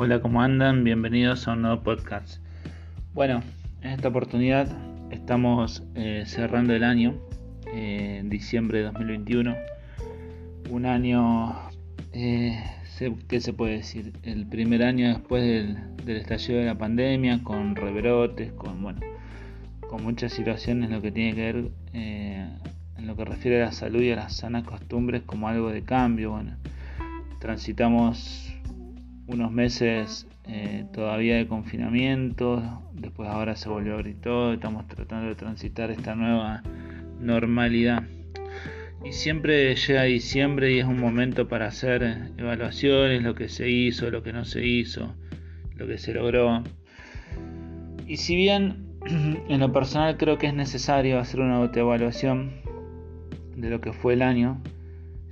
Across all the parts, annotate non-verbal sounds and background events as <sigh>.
Hola, ¿cómo andan? Bienvenidos a un nuevo podcast. Bueno, en esta oportunidad estamos eh, cerrando el año, eh, diciembre de 2021. Un año, eh, ¿qué se puede decir? El primer año después del, estallido de la pandemia, con rebrotes, con, bueno, con muchas situaciones en lo que tiene que ver en lo que refiere a la salud y a las sanas costumbres como algo de cambio. Bueno, transitamos unos meses eh, todavía de confinamiento, después ahora se volvió a abrir todo, estamos tratando de transitar esta nueva normalidad. Y siempre llega diciembre y es un momento para hacer evaluaciones, lo que se hizo, lo que no se hizo, lo que se logró. Y si bien <clears throat> en lo personal creo que es necesario hacer una autoevaluación de lo que fue el año,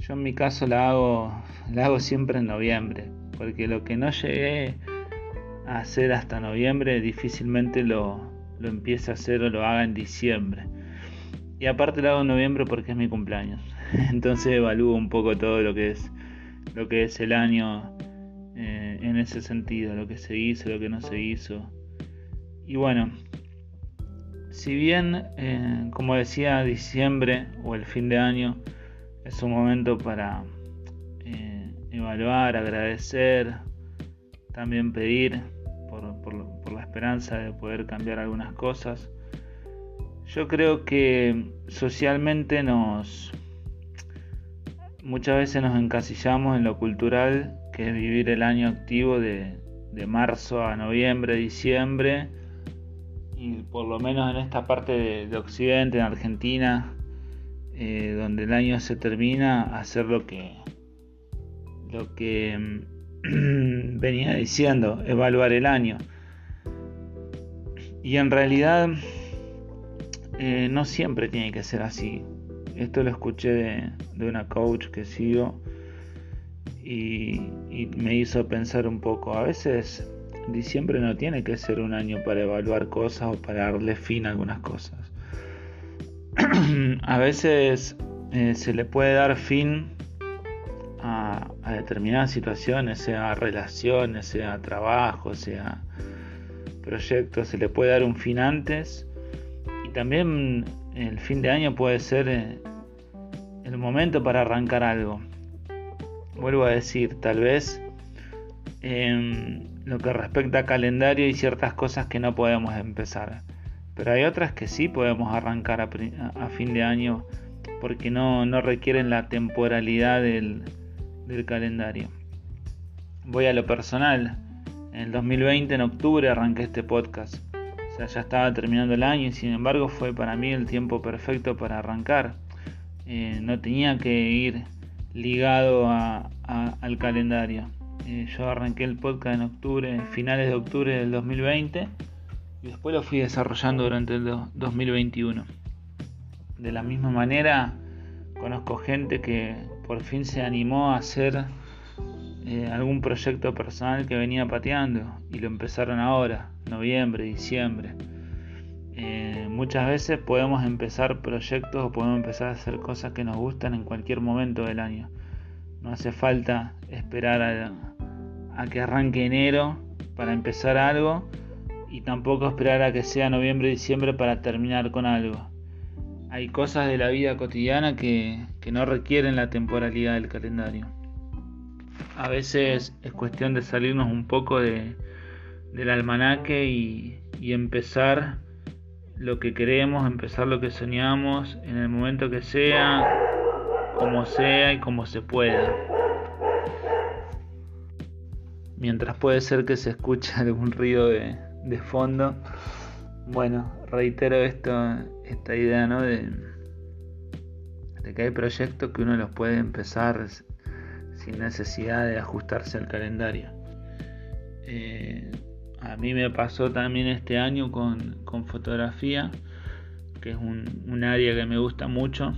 yo en mi caso la hago, la hago siempre en noviembre porque lo que no llegué a hacer hasta noviembre difícilmente lo, lo a hacer o lo haga en diciembre. Y aparte lo hago en noviembre porque es mi cumpleaños. <laughs> Entonces evalúo un poco todo lo que es lo que es el año eh, en ese sentido, lo que se hizo, lo que no se hizo. Y bueno, si bien, eh, como decía, diciembre o el fin de año es un momento para evaluar, agradecer, también pedir por, la esperanza de poder cambiar algunas cosas. Yo creo que socialmente nos muchas veces nos encasillamos en lo cultural, que es vivir el año activo de, marzo a noviembre, diciembre, y por lo menos en esta parte de, Occidente, en Argentina, eh, donde el año se termina, hacer lo que, lo que mm, <clears throat> venía diciendo, evaluar el año. Y en realidad eh, no siempre tiene que ser así. Esto lo escuché de, una coach que sigo y, y, me hizo pensar un poco. A veces diciembre no tiene que ser un año para evaluar cosas o para darle fin a algunas cosas. <clears throat> a veces eh, se le puede dar fin a, determinadas situaciones, sea relaciones, sea trabajo, sea proyectos, se le puede dar un fin antes y también el fin de año puede ser eh, el momento para arrancar algo. Vuelvo a decir, tal vez en lo que respecta a calendario hay ciertas cosas que no podemos empezar, pero hay otras que sí podemos arrancar a, fin de año porque no, no requieren la temporalidad del, del calendario. Voy a lo personal. En el 2020, en octubre, arranqué este podcast. O sea, ya estaba terminando el año y sin embargo fue para mí el tiempo perfecto para arrancar. Eh, no tenía que ir ligado al calendario. Eh, yo arranqué el podcast en octubre, finales de octubre del 2020 y después lo fui desarrollando durante el 2021. De la misma manera, conozco gente que por fin se animó a hacer eh, algún proyecto personal que venía pateando y lo empezaron ahora, noviembre, diciembre. Eh, muchas veces podemos empezar proyectos o podemos empezar a hacer cosas que nos gustan en cualquier momento del año. No hace falta esperar a, a que arranque enero para empezar algo y tampoco esperar a que sea noviembre, diciembre para terminar con algo hay cosas de la vida cotidiana que, no requieren la temporalidad del calendario. A veces es cuestión de salirnos un poco de, del almanaque y, y empezar lo que queremos, empezar lo que soñamos en el momento que sea, como sea y como se pueda. Mientras puede ser que se escuche <laughs> algún ruido de, de fondo, bueno, reitero esto, esta idea, ¿no? De, que hay proyectos que uno los puede empezar sin necesidad de ajustarse al calendario. Eh, a mí me pasó también este año con, fotografía, que es un, área que me gusta mucho.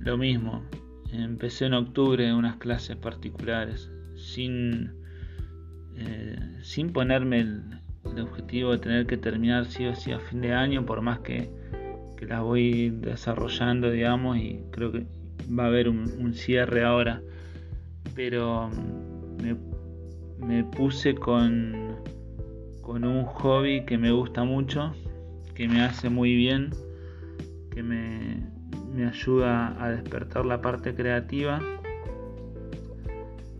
Lo mismo, empecé en octubre unas clases particulares, sin, eh, sin ponerme el, el objetivo de tener que terminar sí o sí a fin de año, por más que, que las voy desarrollando, digamos, y creo que va a haber un, cierre ahora. Pero mm, me puse con, con un hobby que me gusta mucho, que me hace muy bien, que me, me ayuda a despertar la parte creativa.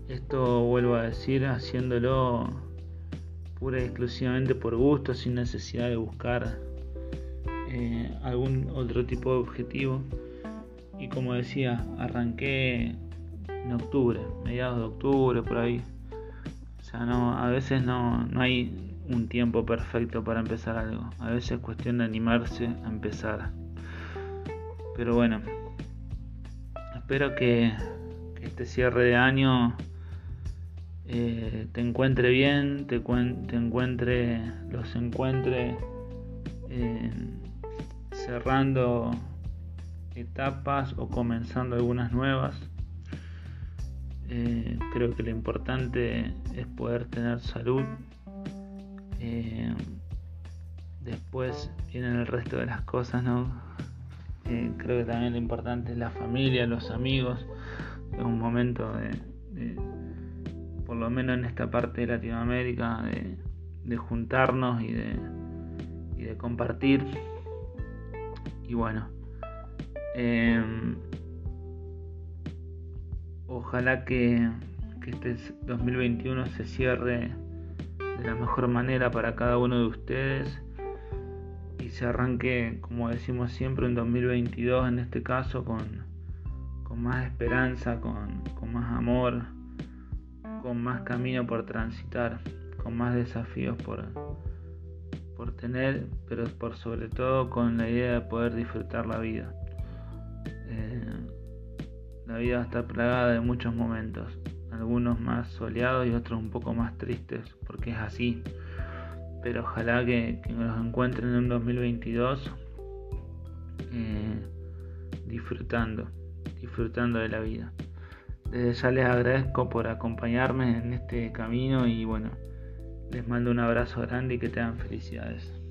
Esto vuelvo a decir, haciéndolo pura exclusivamente por gusto, sin necesidad de buscar eh, algún otro tipo de objetivo. Y como decía, arranqué en octubre, mediados de octubre, por ahí. O sea, no, a veces no, no hay un tiempo perfecto para empezar algo. A veces es cuestión de animarse a empezar. Pero bueno, espero que, este cierre de año eh, te encuentre bien, te, encuentre, los encuentre cerrando etapas o comenzando algunas nuevas. Eh, creo que lo importante es poder tener salud. Eh, después vienen el resto de las cosas, ¿no? Eh, creo que también lo importante es la familia, los amigos. Es un momento de, por lo menos en esta parte de Latinoamérica, de, juntarnos y de, y de compartir. Y bueno, em, ojalá que, que este 2021 se cierre de la mejor manera para cada uno de ustedes se arranque, como decimos siempre, en 2022 en este caso, con, con más esperanza, con, con más amor, con más camino por transitar, con más desafíos por, por tener, pero por sobre todo con la idea de poder disfrutar la vida. Eh, la vida está plagada de muchos momentos, algunos más soleados y otros un poco más tristes, porque es así pero ojalá que, nos encuentren en un 2022 eh, disfrutando, disfrutando de la vida. Desde ya les agradezco por acompañarme en este camino y bueno, les mando un abrazo grande y que tengan felicidades.